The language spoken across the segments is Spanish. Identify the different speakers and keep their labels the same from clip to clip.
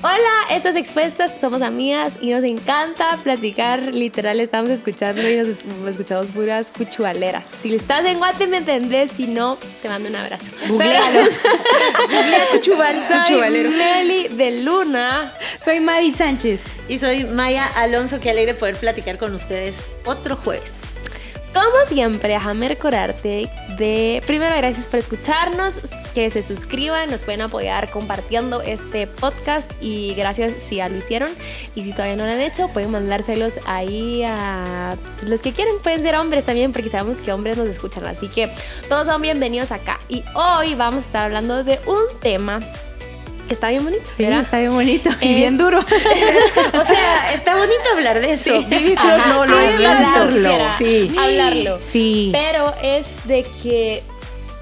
Speaker 1: Hola, estas expuestas somos amigas y nos encanta platicar. Literal, estamos escuchando y nos escuchamos puras cuchualeras. Si estás en Guate, me entendés. Si no, te mando un abrazo.
Speaker 2: Googlealos.
Speaker 1: Soy Meli de Luna.
Speaker 2: Soy Madi Sánchez.
Speaker 3: Y soy Maya Alonso. Qué alegre poder platicar con ustedes otro jueves.
Speaker 1: Como siempre, déjame recordarte de, primero, gracias por escucharnos, que se suscriban, nos pueden apoyar compartiendo este podcast y gracias si ya lo hicieron. Y si todavía no lo han hecho, pueden mandárselos ahí a los que quieren, pueden ser hombres también, porque sabemos que hombres nos escuchan. Así que todos son bienvenidos acá. Y hoy vamos a estar hablando de un tema está bien bonito.
Speaker 2: Sí, está bien bonito y bien duro.
Speaker 3: o sea, está bonito hablar de eso.
Speaker 1: Sí. no, no hablarlo. Sí. Hablarlo. Sí. Pero es de que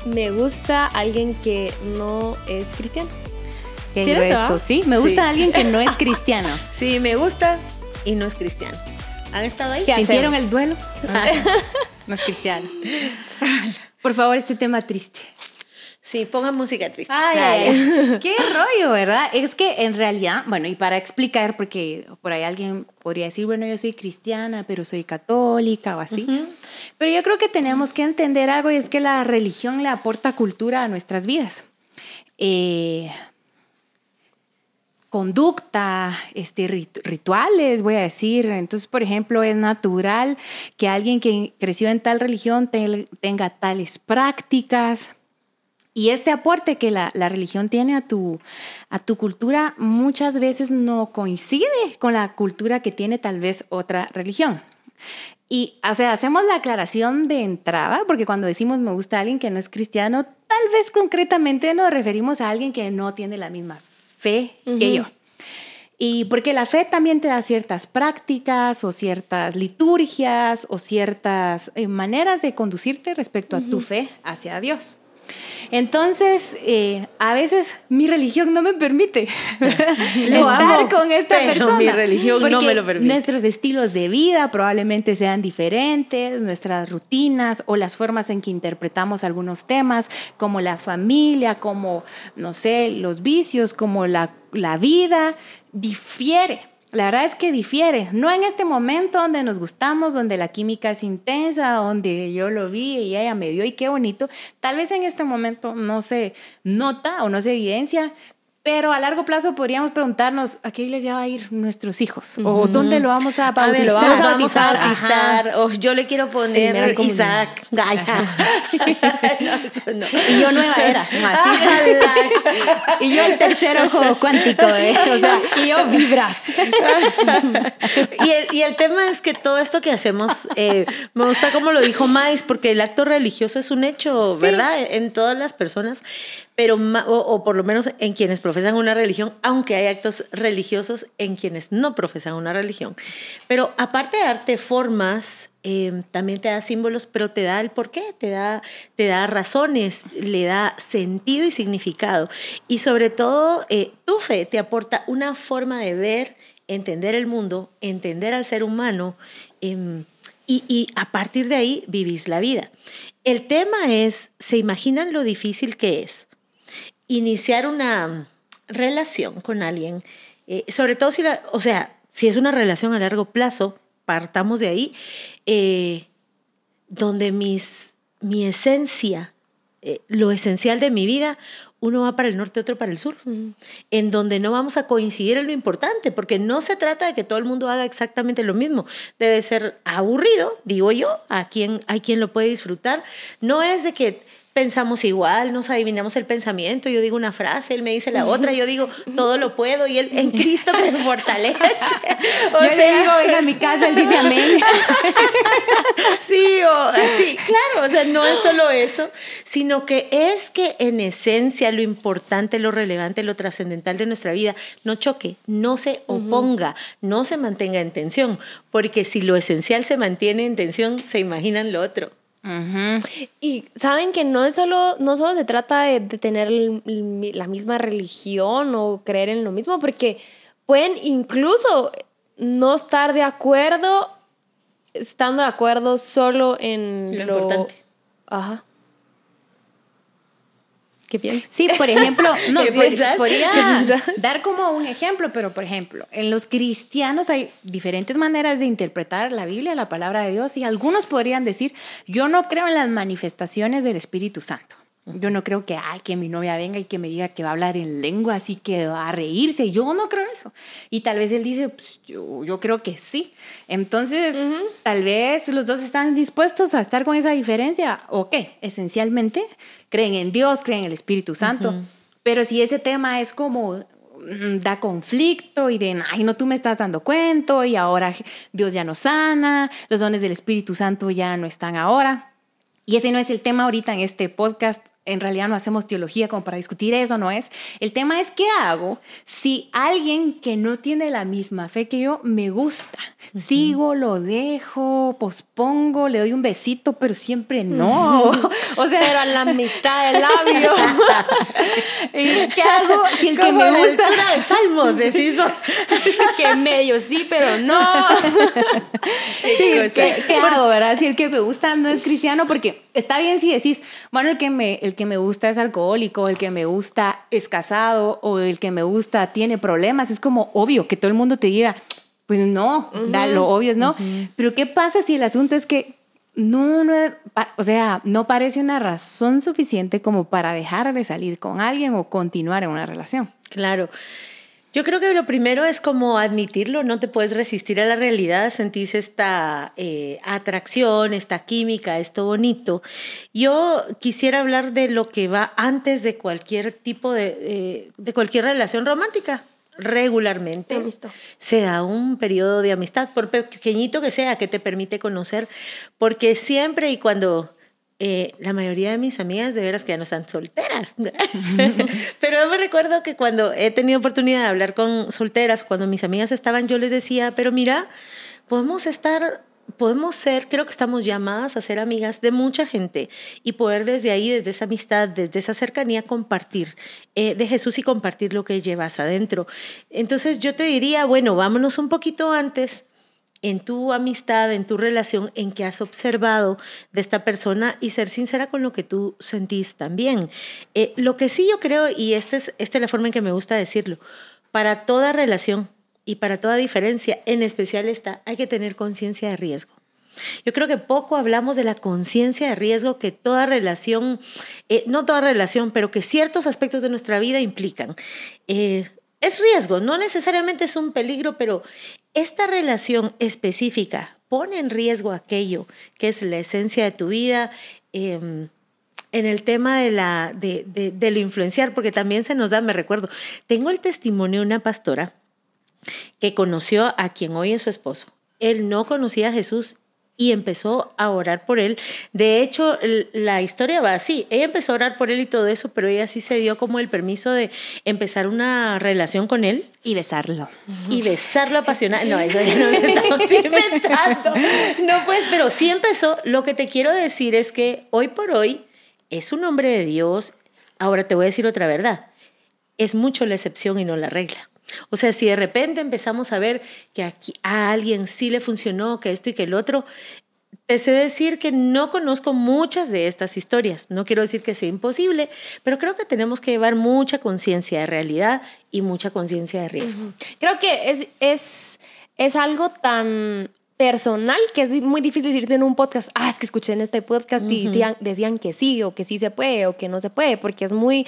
Speaker 1: me gusta alguien que no es cristiano.
Speaker 2: Qué grueso, sí. Me gusta alguien que no es cristiano.
Speaker 3: sí, me gusta y no es cristiano. ¿Han estado ahí?
Speaker 2: ¿Sintieron el duelo? no es cristiano. Por favor, este tema triste.
Speaker 3: Sí, ponga música triste.
Speaker 2: Ay, qué rollo, ¿verdad? Es que en realidad, bueno, y para explicar, porque por ahí alguien podría decir, bueno, yo soy cristiana, pero soy católica o así. Pero yo creo que tenemos que entender algo y es que la religión le aporta cultura a nuestras vidas. Eh, conducta, este, rituales, voy a decir. Entonces, por ejemplo, es natural que alguien que creció en tal religión tenga tales prácticas y este aporte que la, religión tiene a tu, a tu cultura muchas veces no coincide con la cultura que tiene tal vez otra religión. Y, o sea, hacemos la aclaración de entrada, porque cuando decimos me gusta a alguien que no es cristiano, tal vez concretamente nos referimos a alguien que no tiene la misma fe que yo. Y porque la fe también te da ciertas prácticas o ciertas liturgias o ciertas eh, maneras de conducirte respecto a tu fe hacia Dios. Entonces, eh, a veces mi religión no me permite estar con esta persona.
Speaker 3: Mi religión no me lo permite.
Speaker 2: Nuestros estilos de vida probablemente sean diferentes, nuestras rutinas o las formas en que interpretamos algunos temas, como la familia, como, no sé, los vicios, como la, la vida, difiere. La verdad es que difiere, no en este momento donde nos gustamos, donde la química es intensa, donde yo lo vi y ella me vio y qué bonito. Tal vez en este momento no se nota o no se evidencia, pero a largo plazo podríamos preguntarnos a qué iglesia va a ir nuestros hijos o dónde lo vamos a,
Speaker 3: bautizar. lo vamos a bautizar. O yo le quiero poner Isaac.
Speaker 2: Y yo nueva era. y yo el tercer ojo cuántico. ¿eh? O sea, y yo vibras.
Speaker 3: y, el, y, el, tema es que todo esto que hacemos, eh, me gusta como lo dijo Mais, porque el acto religioso es un hecho, ¿verdad? En todas las personas pero o, por lo menos en quienes profesan una religión, aunque hay actos religiosos en quienes no profesan una religión. Pero aparte de darte formas, em, también te da símbolos, pero te da el porqué, te da, te da razones, le da sentido y significado. Y sobre todo, eh, tu fe te aporta una forma de ver, entender el mundo, entender al ser humano. Em, y, y, a partir de ahí vivís la vida. El tema es, ¿se imaginan lo difícil que es iniciar una relación con alguien, eh, sobre todo si la, o sea, si es una relación a largo plazo, partamos de ahí, eh, donde mis, mi esencia, eh, lo esencial de mi vida, uno va para el norte, otro para el sur, en donde no vamos a coincidir en lo importante, porque no se trata de que todo el mundo haga exactamente lo mismo. Debe ser aburrido, digo yo, a quien, hay quien lo puede disfrutar. No es de que pensamos igual, nos adivinamos el pensamiento, yo digo una frase, él me dice la otra, yo digo, todo lo puedo y él en Cristo me fortalece.
Speaker 2: O yo le digo, venga a mi casa, él dice amén.
Speaker 3: sí, o sí, claro, o sea, no es solo eso, sino que es que en esencia lo importante, lo relevante, lo trascendental de nuestra vida no choque, no se oponga, no se mantenga en tensión, porque si lo esencial se mantiene en tensión, se imaginan lo otro.
Speaker 1: Y saben que no es solo, no solo se trata de, tener la misma religión o creer en lo mismo, porque pueden incluso no estar de acuerdo, estando de acuerdo solo en
Speaker 3: lo, importante.
Speaker 1: Ajá. ¿Qué piensas?
Speaker 2: Sí, por ejemplo, no, podría dar como un ejemplo, pero por ejemplo, en los cristianos hay diferentes maneras de interpretar la Biblia, la palabra de Dios, y algunos podrían decir, yo no creo en las manifestaciones del Espíritu Santo. Yo no creo que, ay, que mi novia venga y que me diga que va a hablar en lengua, así que va a reírse. Yo no creo eso. Y tal vez él dice, pues, yo, yo creo que sí. Entonces, tal vez los dos están dispuestos a estar con esa diferencia. ¿O qué? Esencialmente, creen en Dios, creen en el Espíritu Santo. Pero si ese tema es como mm, da conflicto y de, ay, no, tú me estás dando cuento y ahora Dios ya no sana, los dones del Espíritu Santo ya no están ahora. Y ese no es el tema ahorita en este podcast. En realidad no hacemos teología como para discutir eso, no es. El tema es qué hago si alguien que no tiene la misma fe que yo me gusta. Sigo, lo dejo, pospongo, le doy un besito, pero siempre no. O sea,
Speaker 1: Pero a la mitad del labio.
Speaker 2: ¿y ¿qué hago si el que me
Speaker 3: la
Speaker 2: gusta
Speaker 3: de Salmos, decís
Speaker 1: que medio sí, pero no.
Speaker 2: Sí,
Speaker 3: cosa.
Speaker 2: ¿qué, qué hago, verdad? Si el que me gusta no es cristiano, porque está bien si decís, bueno, el que me, el que me gusta es alcohólico, el que me gusta es casado, o el que me gusta tiene problemas, es como obvio que todo el mundo te diga, pues no, da, lo obvio es no. Pero ¿qué pasa si el asunto es que no, no, o sea, no parece una razón suficiente como para dejar de salir con alguien o continuar en una relación?
Speaker 3: Claro. Yo creo que lo primero es como admitirlo, no te puedes resistir a la realidad, sentís esta eh, atracción, esta química, esto bonito. Yo quisiera hablar de lo que va antes de cualquier tipo de, eh, de cualquier relación romántica. Regularmente se da un periodo de amistad, por pequeñito que sea, que te permite conocer, porque siempre y cuando eh, la mayoría de mis amigas de veras que ya no están solteras. Pero yo me recuerdo que cuando he tenido oportunidad de hablar con solteras, cuando mis amigas estaban, yo les decía, pero mira, podemos estar, podemos ser, creo que estamos llamadas a ser amigas de mucha gente y poder desde ahí, desde esa amistad, desde esa cercanía, compartir eh, de Jesús y compartir lo que llevas adentro. Entonces yo te diría, bueno, vámonos un poquito antes en tu amistad, en tu relación, en que has observado de esta persona y ser sincera con lo que tú sentís también. Eh, lo que sí yo creo, y esta es, esta es la forma en que me gusta decirlo, para toda relación y para toda diferencia, en especial esta, hay que tener conciencia de riesgo. Yo creo que poco hablamos de la conciencia de riesgo que toda relación, eh, no toda relación, pero que ciertos aspectos de nuestra vida implican. Eh, es riesgo, no necesariamente es un peligro, pero esta relación específica pone en riesgo aquello que es la esencia de tu vida. eh, en el tema de la de, de, de lo influenciar, porque también se nos da, me recuerdo, tengo el testimonio de una pastora que conoció a quien hoy es su esposo. Él no conocía a Jesús y empezó a orar por él. De hecho, la historia va así. Ella empezó a orar por él y todo eso, pero ella sí se dio como el permiso de empezar una relación con él
Speaker 2: Y besarlo.
Speaker 3: y besarlo apasionado. No, eso ya no lo estamos inventando. No, pues, pero sí empezó. Lo que te quiero decir es que hoy por hoy es un hombre de Dios. Ahora te voy a decir otra verdad. Es mucho la excepción y no la regla. O sea, si de repente empezamos a ver que aquí a alguien sí le funcionó, que esto y que el otro, te sé decir que no conozco muchas de estas historias. No quiero decir que sea imposible, pero creo que tenemos que llevar mucha conciencia de realidad y mucha conciencia de riesgo.
Speaker 1: Creo que es, es, es algo tan personal que es muy difícil decirte en un podcast, ah, es que escuché en este podcast y decían, decían que sí o que sí se puede o que no se puede, porque es muy...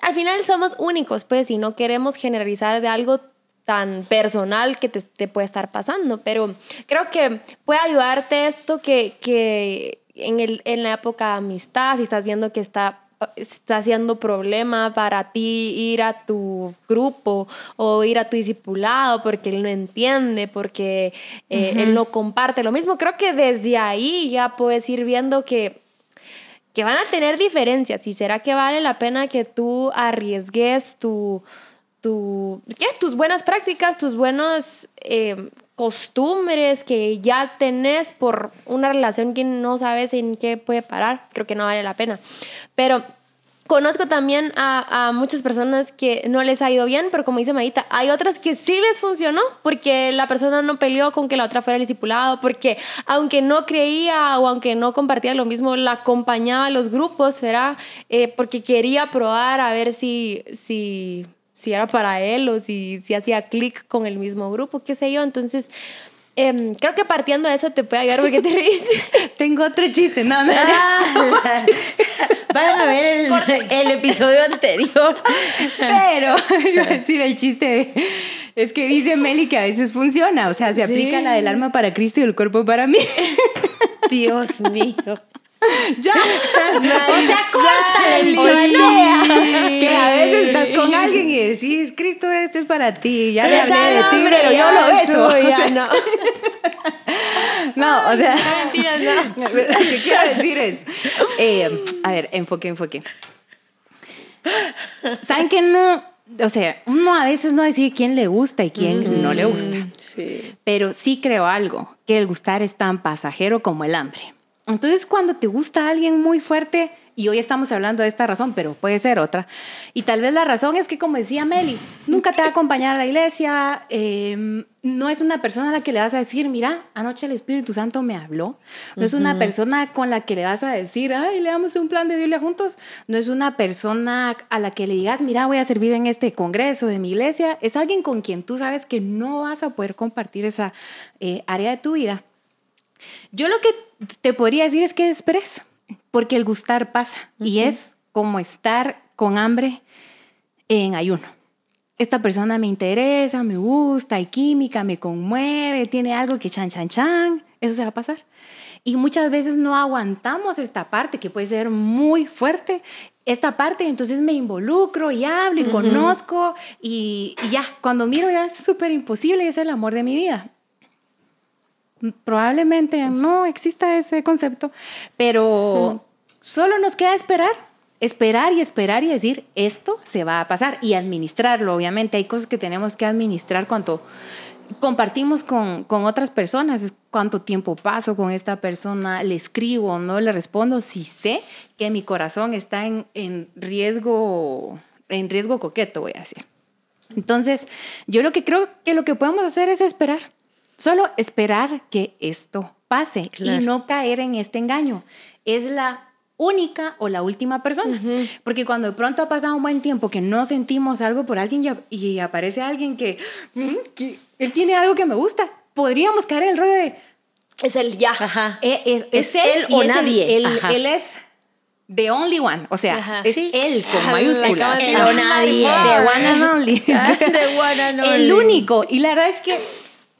Speaker 1: Al final somos únicos, pues, y no queremos generalizar de algo tan personal que te, te puede estar pasando, pero creo que puede ayudarte esto que, que en, el, en la época de amistad, si estás viendo que está está haciendo problema para ti ir a tu grupo o ir a tu discipulado porque él no entiende, porque eh, él no comparte lo mismo. Creo que desde ahí ya puedes ir viendo que, que van a tener diferencias y será que vale la pena que tú arriesgues tu, tu, ¿qué? tus buenas prácticas, tus buenos eh, costumbres que ya tenés por una relación que no sabes en qué puede parar. Creo que no vale la pena. Pero Conozco también a, a, muchas personas que no les ha ido bien, pero como dice Maita, hay otras que sí les funcionó porque la persona no peleó con que la otra fuera el discipulado, porque aunque no creía o aunque no compartía lo mismo, la acompañaba a los grupos, ¿será? Eh, porque quería probar a ver si, si, si era para él o si, si hacía clic con el mismo grupo, qué sé yo. Entonces, eh, creo que partiendo de eso te puede ayudar porque te reíste.
Speaker 2: Tengo otro chiste, no, no.
Speaker 3: Ah, Van a ver el, el, episodio anterior.
Speaker 2: Pero, iba a decir el chiste es que dice Meli que a veces funciona, o sea, se aplica la del alma para Cristo y el cuerpo para mí.
Speaker 3: Dios mío.
Speaker 2: Ya, o sea, córtale el chiste. Que a veces estás con alguien y decís, Cristo, este es para ti. Ya le hablé de ti, pero yo lo beso. O sea,
Speaker 1: no.
Speaker 2: No, o sea,
Speaker 1: No, mentiras, no.
Speaker 2: lo que quiero decir es, eh, a ver, enfoque, enfoque. ¿Saben que no? O sea, uno a veces no decide quién le gusta y quién no le gusta.
Speaker 3: Sí.
Speaker 2: Pero sí creo algo, que el gustar es tan pasajero como el hambre. Entonces, cuando te gusta alguien muy fuerte, y hoy estamos hablando de esta razón, pero puede ser otra, y tal vez la razón es que, como decía Meli, nunca te va a acompañar a la iglesia, eh, no es una persona a la que le vas a decir, mira, anoche el Espíritu Santo me habló, no es una persona con la que le vas a decir, ay, leamos un plan de Biblia juntos, no es una persona a la que le digas, mira, voy a servir en este congreso de mi iglesia, es alguien con quien tú sabes que no vas a poder compartir esa eh, área de tu vida. Yo lo que te podría decir es que esperes, porque el gustar pasa y es como estar con hambre en ayuno. Esta persona me interesa, me gusta, hay química, me conmueve, tiene algo que chan, chan, chan, eso se va a pasar. Y muchas veces no aguantamos esta parte que puede ser muy fuerte, esta parte, entonces me involucro y hablo y conozco y, y ya, cuando miro ya es súper imposible y es el amor de mi vida probablemente no exista ese concepto, pero solo nos queda esperar, esperar y esperar y decir, esto se va a pasar y administrarlo, obviamente. Hay cosas que tenemos que administrar cuando compartimos con, con otras personas, cuánto tiempo paso con esta persona, le escribo, no le respondo, si sé que mi corazón está en, en riesgo, en riesgo coqueto, voy a decir. Entonces, yo lo que creo que lo que podemos hacer es esperar. Solo esperar que esto pase
Speaker 3: Claro.
Speaker 2: y no caer en este engaño. Es la única o la última persona. Porque cuando de pronto ha pasado un buen tiempo que no sentimos algo por alguien y, ap- y aparece alguien que, "Mm, que él tiene algo que me gusta, podríamos caer en el rollo de,
Speaker 1: Es el ya.
Speaker 3: Ajá.
Speaker 2: es,
Speaker 3: Es
Speaker 2: es él,
Speaker 3: él o
Speaker 2: es el-
Speaker 3: nadie.
Speaker 2: Él, es the only one. O sea,
Speaker 1: Ajá.
Speaker 2: es
Speaker 3: Sí.
Speaker 2: él con mayúsculas.
Speaker 1: la
Speaker 3: Él o nadie.
Speaker 2: The one and only.
Speaker 3: The one and
Speaker 2: el
Speaker 3: only.
Speaker 2: único. Y la verdad es que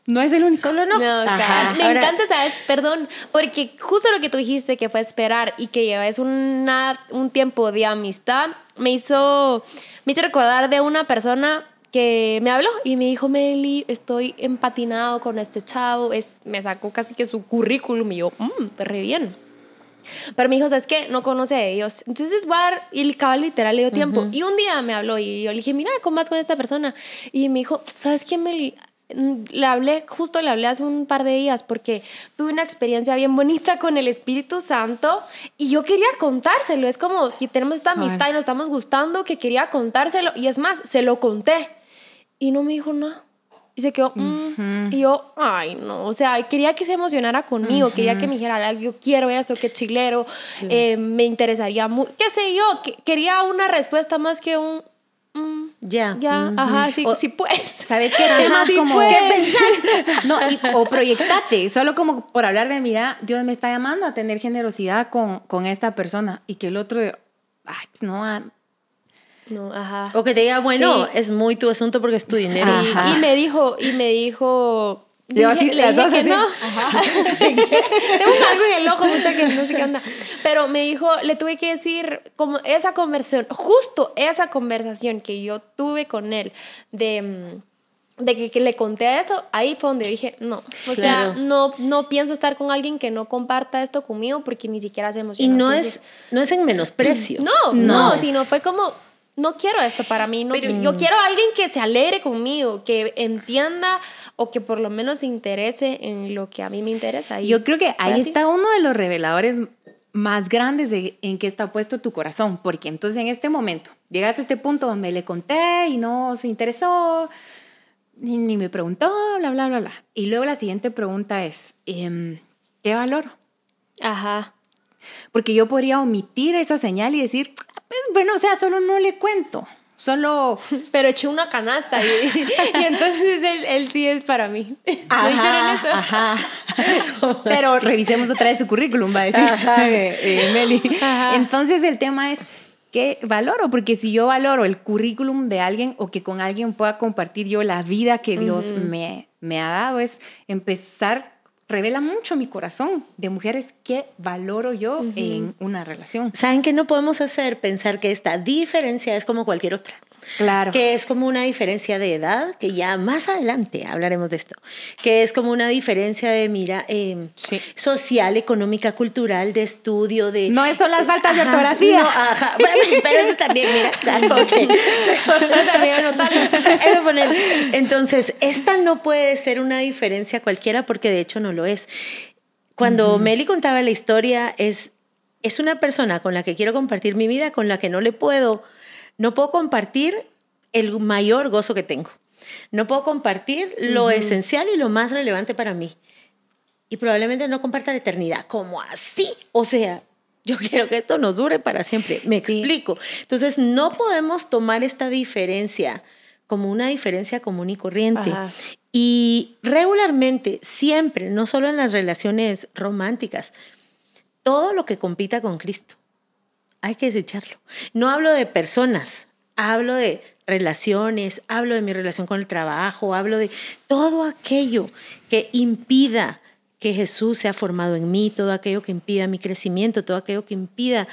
Speaker 2: no es el único. Solo
Speaker 1: No, claro. Me
Speaker 3: Ahora-
Speaker 1: encanta, ¿sabes? Perdón, porque justo lo que tú dijiste que fue esperar y que llevas una, un tiempo de amistad, me hizo, me hizo recordar de una persona que me habló y me dijo, Meli, estoy empatinado con este chavo, es, me sacó casi que su currículum y yo, mmm, re bien. Pero me dijo, ¿sabes qué? No conoce a Dios. Entonces, voy a dar, y el cabal literal le dio tiempo. Y un día me habló y yo le dije, mira, ¿cómo vas con esta persona? Y me dijo, ¿sabes qué, Meli? Mm, Le hablé, justo le hablé hace un par de días porque tuve una experiencia bien bonita con el Espíritu Santo y yo quería contárselo. Es como que tenemos esta amistad y nos estamos gustando que quería contárselo. Y es más, se lo conté y no me dijo nada. Y se quedó, mm. y yo, ay, no, o sea, quería que se emocionara conmigo, quería que me dijera, "Ay, yo quiero eso, qué chilero, eh, me interesaría mucho, qué sé yo, que- quería una respuesta más que un, mm,
Speaker 3: Ya.
Speaker 1: ya, ajá, sí,
Speaker 2: O-
Speaker 1: sí pues.
Speaker 2: ¿Sabes qué temas
Speaker 1: sí,
Speaker 2: como
Speaker 1: pues.
Speaker 2: qué pensás? No, y- o proyectate, solo como por hablar de mira, Dios me está llamando a tener generosidad con, con esta persona y que el otro, ay, pues no, ah,
Speaker 1: No, ajá.
Speaker 3: O que te diga, bueno,
Speaker 1: Sí.
Speaker 3: es muy tu asunto porque es tu dinero.
Speaker 1: Sí,
Speaker 2: Ajá.
Speaker 1: y me dijo, y me dijo.
Speaker 2: Yo así,
Speaker 1: le
Speaker 2: las
Speaker 1: dije
Speaker 2: dos
Speaker 1: que
Speaker 2: así.
Speaker 1: no. Tengo algo en el ojo, mucha que no sé qué onda. Pero me dijo, le tuve que decir, como esa conversación, justo esa conversación que yo tuve con él, de, mm, de que, que le conté eso, ahí fue donde yo dije, no. O
Speaker 3: Claro.
Speaker 1: sea, no, no pienso estar con alguien que no comparta esto conmigo porque ni siquiera se
Speaker 3: Y no
Speaker 1: Entonces,
Speaker 3: es, no es en menosprecio.
Speaker 1: no, no,
Speaker 2: No.
Speaker 1: sino fue como, no quiero esto para mí. No,
Speaker 2: Pero-
Speaker 1: yo quiero a alguien que se alegre conmigo, que entienda o que por lo menos se interese en lo que a mí me interesa. Y
Speaker 2: Yo creo que ahí
Speaker 1: así.
Speaker 2: está uno de los reveladores más grandes de en qué está puesto tu corazón, porque entonces en este momento llegas a este punto donde le conté y no se interesó, ni, ni me preguntó, bla, bla, bla, bla. Y luego la siguiente pregunta es, em, ¿qué valoro?
Speaker 1: Ajá.
Speaker 2: Porque yo podría omitir esa señal y decir, bueno, o sea, solo no le cuento. Solo.
Speaker 1: Pero eché una canasta y, y entonces él, él, sí es para mí. ¿No hicieron eso?
Speaker 2: Ajá. Pero revisemos otra vez su currículum, va a decir eh, eh, Meli.
Speaker 1: Ajá.
Speaker 2: Entonces el tema es qué valoro, porque si yo valoro el currículum de alguien o que con alguien pueda compartir yo la vida que Dios me, me ha dado, es empezar revela mucho mi corazón de mujeres que valoro yo en una relación.
Speaker 3: ¿Saben qué no podemos hacer? Pensar que esta diferencia es como cualquier otra.
Speaker 2: Claro.
Speaker 3: Que es como una diferencia de edad, que ya más adelante hablaremos de esto, que es como una diferencia de mira eh,
Speaker 2: Sí.
Speaker 3: social, económica, cultural, de estudio, de...
Speaker 2: No, eso las faltas de ortografía.
Speaker 3: no, ajá. Bueno, pero eso también, mira. claro. Entonces, esta no puede ser una diferencia cualquiera porque de hecho no lo es. Cuando Meli contaba la historia, es, es una persona con la que quiero compartir mi vida, con la que no le puedo, no puedo compartir el mayor gozo que tengo. No puedo compartir lo esencial y lo más relevante para mí. Y probablemente no comparta la eternidad. como así? O sea, yo quiero que esto nos dure para siempre. Me
Speaker 2: Sí.
Speaker 3: explico. Entonces, no podemos tomar esta diferencia como una diferencia común y corriente.
Speaker 1: Ajá.
Speaker 3: Y regularmente, siempre, no solo en las relaciones románticas, todo lo que compita con Cristo, hay que desecharlo. No hablo de personas, hablo de relaciones, hablo de mi relación con el trabajo, hablo de todo aquello que impida que Jesús sea formado en mí, todo aquello que impida mi crecimiento, todo aquello que impida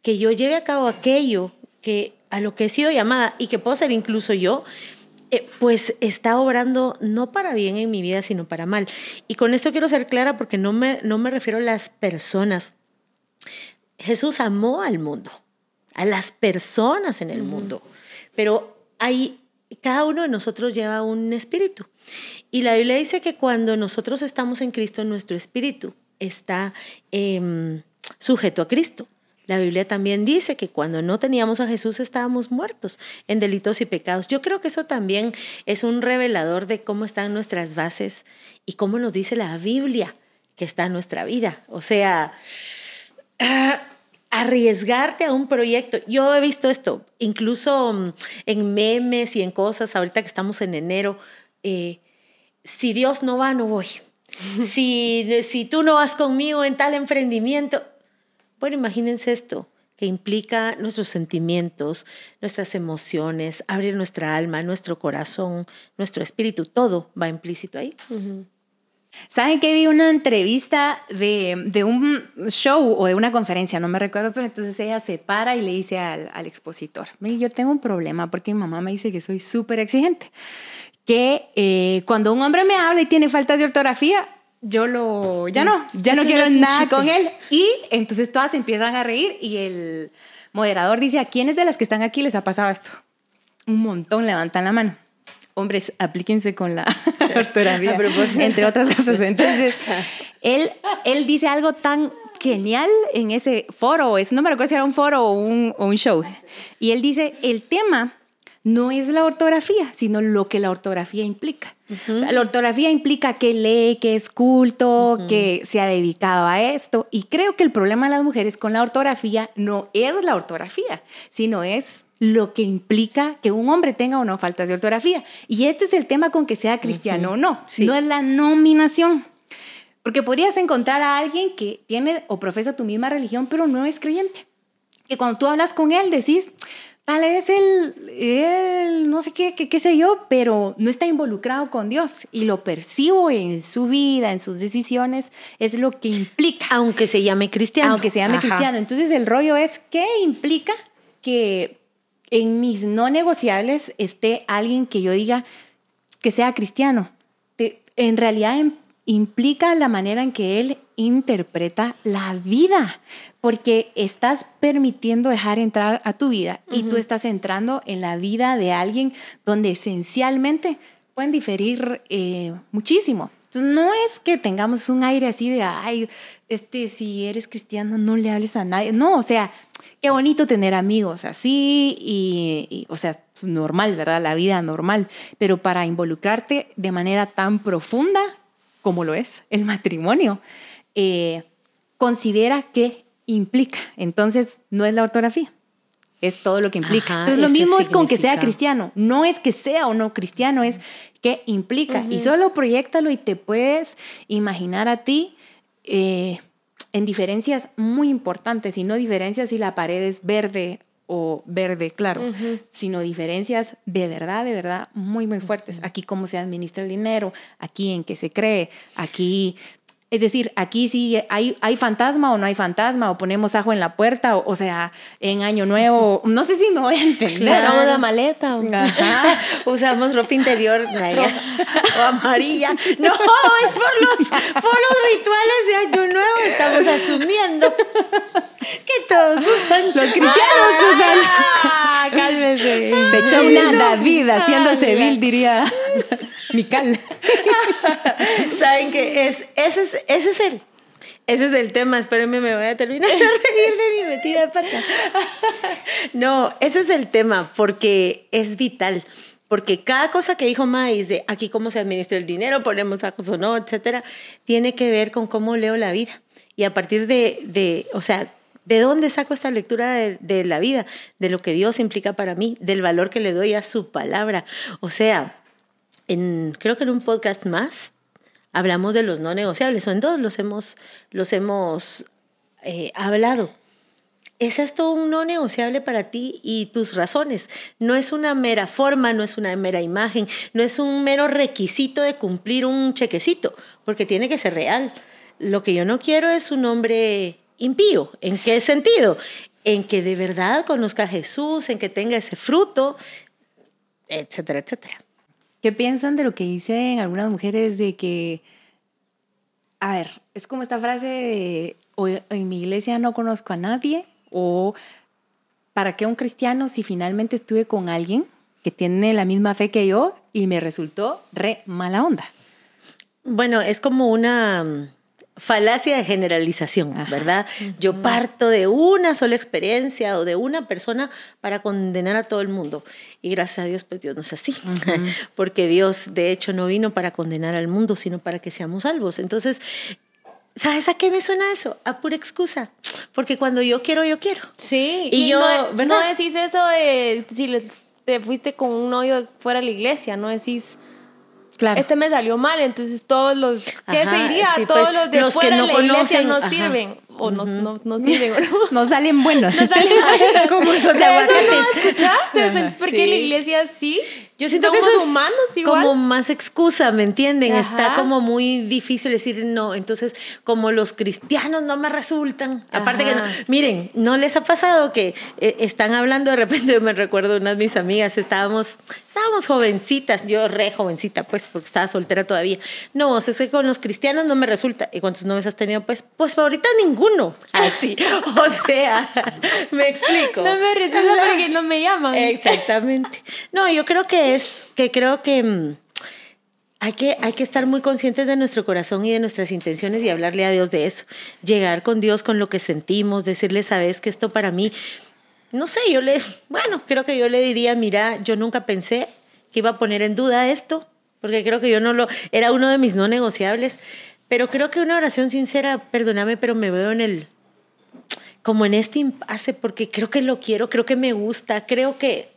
Speaker 3: que yo lleve a cabo aquello que a lo que he sido llamada y que puedo ser incluso yo, eh, pues está obrando no para bien en mi vida, sino para mal. Y con esto quiero ser clara porque no me, no me refiero a las personas. Jesús amó al mundo, a las personas en el mundo, pero hay, cada uno de nosotros lleva un espíritu. Y la Biblia dice que cuando nosotros estamos en Cristo, nuestro espíritu está em, sujeto a Cristo. La Biblia también dice que cuando no teníamos a Jesús estábamos muertos en delitos y pecados. Yo creo que eso también es un revelador de cómo están nuestras bases y cómo nos dice la Biblia que está en nuestra vida. O sea, arriesgarte a un proyecto. Yo he visto esto, incluso mm, en memes y en cosas, ahorita que estamos en enero, eh, si Dios no va, no voy. Si, si tú no vas conmigo en tal emprendimiento, bueno, imagínense esto, que implica nuestros sentimientos, nuestras emociones, abrir nuestra alma, nuestro corazón, nuestro espíritu, todo va implícito ahí.
Speaker 2: ¿Saben que vi una entrevista de, de un show o de una conferencia? No me recuerdo, pero entonces ella se para y le dice al, al expositor, "Mire, yo tengo un problema porque mi mamá me dice que soy súper exigente, que eh, cuando un hombre me habla y tiene faltas de ortografía, yo lo, ya no, ya no quiero nada
Speaker 3: chiste.
Speaker 2: con él. Y entonces todas empiezan a reír y el moderador dice, ¿a quiénes de las que están aquí les ha pasado esto? Un montón levantan la mano. Hombres, aplíquense con la ortografía, entre otras cosas. Entonces, él, él dice algo tan genial en ese foro, es, no me recuerdo si era un foro o un, o un show, y él dice, el tema no es la ortografía, sino lo que la ortografía implica. O sea, la ortografía implica que lee, que es culto, que se ha dedicado a esto. Y creo que el problema de las mujeres con la ortografía no es la ortografía, sino es lo que implica que un hombre tenga o no faltas de ortografía. Y este es el tema con que sea cristiano o no.
Speaker 3: Sí.
Speaker 2: No es la nominación. Porque podrías encontrar a alguien que tiene o profesa tu misma religión, pero no es creyente. Que cuando tú hablas con él decís, tal vez él, él no sé qué, qué, qué sé yo, pero no está involucrado con Dios. Y lo percibo en su vida, en sus decisiones, es lo que implica.
Speaker 3: Aunque se llame cristiano.
Speaker 2: Aunque se llame
Speaker 3: Ajá.
Speaker 2: cristiano. Entonces el rollo es, ¿qué implica que en mis no negociables esté alguien que yo diga que sea cristiano? En realidad em- implica la manera en que él interpreta la vida, porque estás permitiendo dejar entrar a tu vida y tú estás entrando en la vida de alguien donde esencialmente pueden diferir eh, muchísimo. Entonces, no es que tengamos un aire así de, ay, este, si eres cristiano, no le hables a nadie. No, o sea, qué bonito tener amigos así y, o sea, normal, ¿verdad? La vida normal. Pero para involucrarte de manera tan profunda como lo es el matrimonio, eh, considera qué implica. Entonces, no es la ortografía es todo lo que implica. Entonces, lo mismo es con que sea cristiano. No es que sea o no cristiano, es qué implica. Y solo proyectalo y te puedes imaginar a ti eh, en diferencias muy importantes, y no diferencias si la pared es verde o verde, claro, sino diferencias de verdad, de verdad muy, muy fuertes. Aquí cómo se administra el dinero, aquí en qué se cree, aquí es decir, aquí sí hay, hay fantasma o no hay fantasma, o ponemos ajo en la puerta, o, sea, en Año Nuevo, no sé si me voy a entender.
Speaker 1: Sacamos la maleta.
Speaker 3: Usamos ropa interior o amarilla. No, es por los, por los rituales de Año Nuevo. Estamos asumiendo que todos usan.
Speaker 2: Los cristianos usan.
Speaker 1: Ah, cálmese.
Speaker 2: Se echó una David haciéndose vil, diría. Mical.
Speaker 3: Saben que es, ese es, ese es el, ese es el tema. Espérenme, me voy a terminar de reír de mi metida de pata. No, ese es el tema porque es vital. Porque cada cosa que dijo Maíz de aquí cómo se administra el dinero, ponemos ajos o no, etcétera, tiene que ver con cómo leo la vida. Y a partir de, de o sea, ¿de dónde saco esta lectura de, de la vida? De lo que Dios implica para mí, del valor que le doy a su palabra. O sea, creo que en un podcast más hablamos de los no negociables, o en todos los hemos, los hemos eh, hablado. ¿Es esto un no negociable para ti y tus razones? No es una mera forma, no es una mera imagen, no es un mero requisito de cumplir un chequecito, porque tiene que ser real. Lo que yo no quiero es un hombre impío. ¿En qué sentido? En que de verdad conozca a Jesús, en que tenga ese fruto, etcétera, etcétera.
Speaker 2: ¿Qué piensan de lo que dicen algunas mujeres de que, a ver, es como esta frase de, o en mi iglesia no conozco a nadie, o ¿para qué un cristiano si finalmente estuve con alguien que tiene la misma fe que yo y me resultó re mala onda?
Speaker 3: Bueno, es como una falacia de generalización, ¿verdad? Yo parto de una sola experiencia o de una persona para condenar a todo el mundo. Y gracias a Dios, pues Dios no es así, porque Dios de hecho no vino para condenar al mundo, sino para que seamos salvos. Entonces, ¿Sabes a qué me suena eso? A pura excusa. Porque cuando yo quiero, yo quiero.
Speaker 1: Sí. Y, yo, no, ¿verdad? No decís eso de si te fuiste con un novio fuera de la iglesia, no decís este me salió mal, entonces todos los, ¿qué se diría? todos pues, los de los fuera que no de la iglesia no sirven. O no, no, no, sirven.
Speaker 2: no salen buenos. No salen
Speaker 1: como los de aguacates. ¿Por qué la iglesia sí?
Speaker 3: Yo siento que eso es humanos igual. como más excusa, ¿me entienden? Está como muy difícil decir no. Entonces, como los cristianos no me resultan. Aparte que no, miren, ¿no les ha pasado que eh, están hablando de repente? Me recuerdo unas de mis amigas, estábamos estábamos jovencitas, yo re jovencita, pues, porque estaba soltera todavía. No, es que con los cristianos no me resulta. ¿Y cuántos novios has tenido? Pues, pues ahorita ninguno. Así. o sea, me explico.
Speaker 1: No me resulta porque no me llaman.
Speaker 3: Exactamente. No, yo creo que es, que creo que mm, hay que, hay que estar muy conscientes de nuestro corazón y de nuestras intenciones y hablarle a Dios de eso. Llegar con Dios con lo que sentimos, decirle, sabes que esto para mí no sé, yo le, bueno, creo que yo le diría, mira, yo nunca pensé que iba a poner en duda esto, porque creo que yo no lo, era uno de mis no negociables, pero creo que una oración sincera, perdóname, pero me veo en el, como en este impasse, porque creo que lo quiero, creo que me gusta, creo que,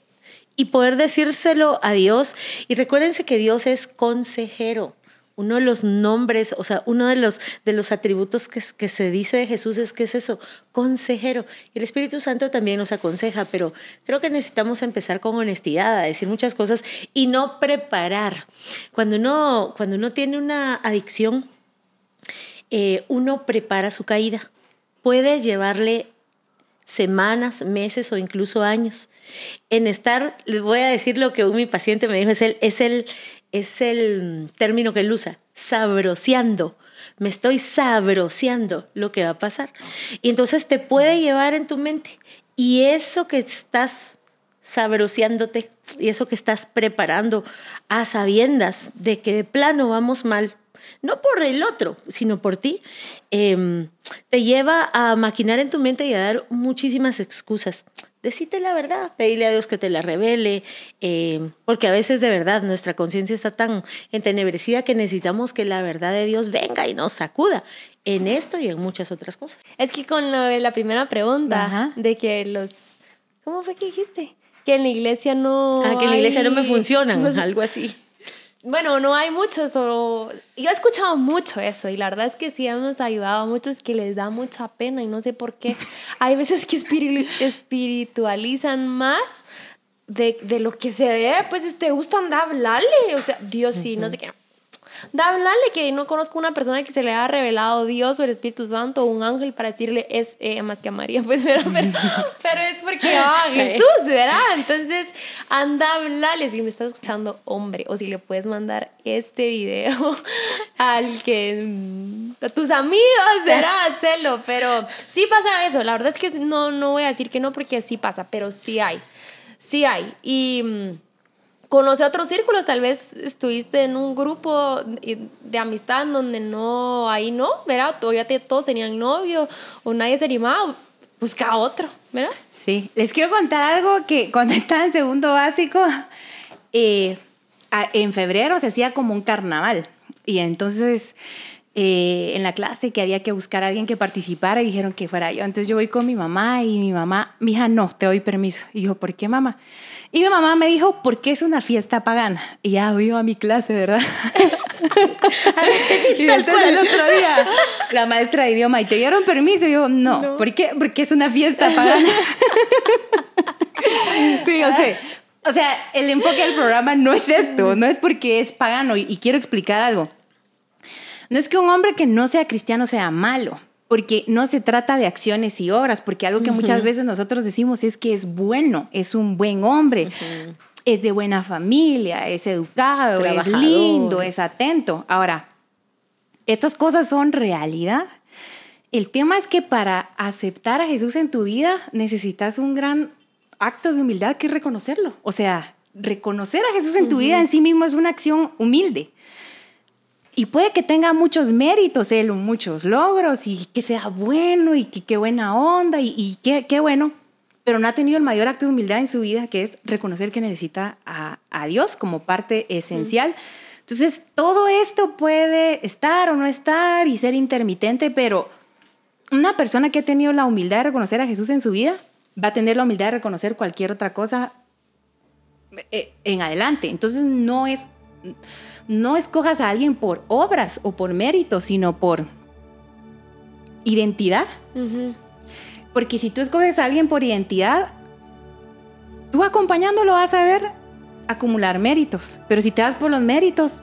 Speaker 3: y poder decírselo a Dios, y recuérdense que Dios es consejero uno de los nombres, o sea, uno de los, de los atributos que, se dice de Jesús es que es eso, consejero. El Espíritu Santo también nos aconseja, pero creo que necesitamos empezar con honestidad, a decir muchas cosas y no preparar. Cuando uno, cuando uno tiene una adicción, eh, uno prepara su caída. Puede llevarle semanas, meses o incluso años. En estar, les voy a decir lo que mi paciente me dijo, es el, es el, es el término que él usa, sabroseando. Me estoy sabroseando lo que va a pasar. Y entonces te puede llevar en tu mente. Y eso que estás sabroseándote y eso que estás preparando a sabiendas de que de plano vamos mal, no por el otro, sino por ti, em, te lleva a maquinar en tu mente y a dar muchísimas excusas. Decite la verdad, pedirle a Dios que te la revele, em, porque a veces de verdad nuestra conciencia está tan entenebrecida que necesitamos que la verdad de Dios venga y nos sacuda en esto y en muchas otras cosas.
Speaker 1: Es que con la primera pregunta de que los... ¿Cómo fue que dijiste? Que en la iglesia no...
Speaker 3: Ah, que en la iglesia no me funcionan, algo así.
Speaker 1: Bueno, no hay muchos, o yo he escuchado mucho eso y la verdad es que sí hemos ayudado a muchos que les da mucha pena y no sé por qué. Hay veces que espiritualizan más de, de lo que se ve, pues te gusta andar hablarle, o sea, Dios sí, no sé qué hablarle que no conozco una persona que se le haya revelado Dios o el Espíritu Santo o un ángel para decirle es eh, más que a María, pues, pero, pero, es porque, ah, Jesús, ¿verdad? Entonces, anda a hablarle si me estás escuchando, hombre, o si le puedes mandar este video al que, mm, a tus amigos, ¿verdad? Hacerlo, pero sí pasa eso, la verdad es que no, no voy a decir que no porque sí pasa, pero sí hay, sí hay. Y mm, conoce otros círculos, tal vez estuviste en un grupo de amistad donde no, ahí no, ¿verdad? Todavía todos tenían novio o nadie se animaba, busca otro, ¿verdad?
Speaker 2: Sí, les quiero contar algo que cuando estaba en segundo básico, eh, en febrero se hacía como un carnaval y entonces... Eh, en la clase que había que buscar a alguien que participara dijeron que fuera yo. Entonces yo voy con mi mamá y mi mamá, mi no, te doy permiso. Y yo, ¿por qué mamá? Y mi mamá me dijo, ¿por qué es una fiesta pagana? Y ya iba a mi clase, ¿verdad? y entonces el otro día, la maestra de idioma, ¿y te dieron permiso? Y yo, no, ¿por qué? Porque es una fiesta pagana. sí, o sea, o sea, el enfoque del programa no es esto, no es porque es pagano. y quiero explicar algo. No es que un hombre que no sea cristiano sea malo porque no se trata de acciones y obras, porque algo que muchas veces nosotros decimos es que es bueno, es un buen hombre, es de buena familia, es educado, es lindo, es atento. Ahora, estas cosas son realidad. El tema es que para aceptar a Jesús en tu vida necesitas un gran acto de humildad que es reconocerlo. O sea, reconocer a Jesús en tu vida en sí mismo es una acción humilde. Y puede que tenga muchos méritos él, muchos logros y que sea bueno y que qué buena onda y, qué, qué, bueno, pero no ha tenido el mayor acto de humildad en su vida, que es reconocer que necesita a, a Dios como parte esencial. Entonces, todo esto puede estar o no estar y ser intermitente, pero una persona que ha tenido la humildad de reconocer a Jesús en su vida va a tener la humildad de reconocer cualquier otra cosa eh, en adelante. Entonces, no es no escojas a alguien por obras o por méritos, sino por identidad. Porque si tú escoges a alguien por identidad, tú acompañándolo vas a ver acumular méritos. Pero si te das por los méritos,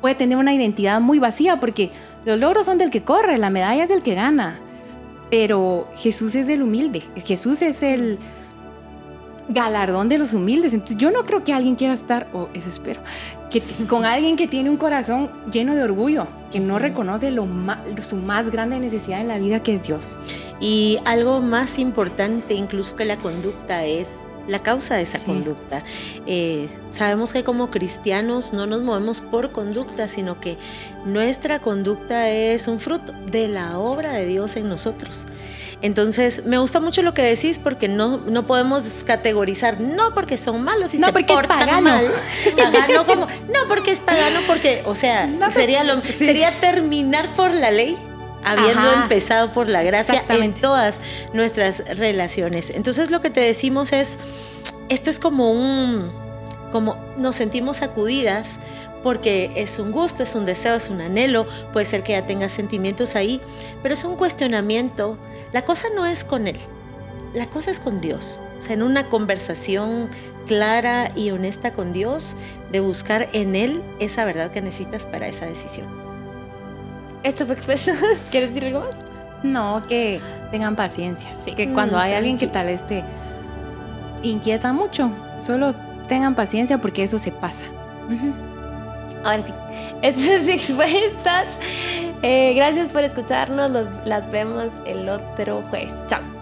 Speaker 2: puede tener una identidad muy vacía porque los logros son del que corre, la medalla es del que gana. Pero Jesús es del humilde. Jesús es el galardón de los humildes. Entonces yo no creo que alguien quiera estar, o eso espero, que, con alguien que tiene un corazón lleno de orgullo, que no reconoce lo su más grande necesidad en la vida que es Dios.
Speaker 3: Y algo más importante incluso que la conducta es la causa de esa conducta. Eh, sabemos que como cristianos no nos movemos por conducta, sino que nuestra conducta es un fruto de la obra de Dios en nosotros. Entonces, me gusta mucho lo que decís porque no, no podemos categorizar, no porque son malos y
Speaker 2: no porque es pagano. mal.
Speaker 3: no, como, no porque es pagano, porque, o sea, sería, lo, sería terminar por la ley habiendo empezado por la gracia en todas nuestras relaciones. Entonces lo que te decimos es, esto es como un, como nos sentimos sacudidas porque es un gusto, es un deseo, es un anhelo, puede ser que ya tengas sentimientos ahí, pero es un cuestionamiento. La cosa no es con Él, la cosa es con Dios. O sea, en una conversación clara y honesta con Dios, de buscar en Él esa verdad que necesitas para esa decisión.
Speaker 1: Esto fue expreso. ¿Quieres decir algo más?
Speaker 2: No, que tengan paciencia. Que cuando mm, hay alguien que tal vez te inquieta mucho, solo tengan paciencia porque eso se pasa.
Speaker 1: Ahora sí, estas expuestas. Eh, gracias por escucharnos. las vemos el otro jueves. Chao.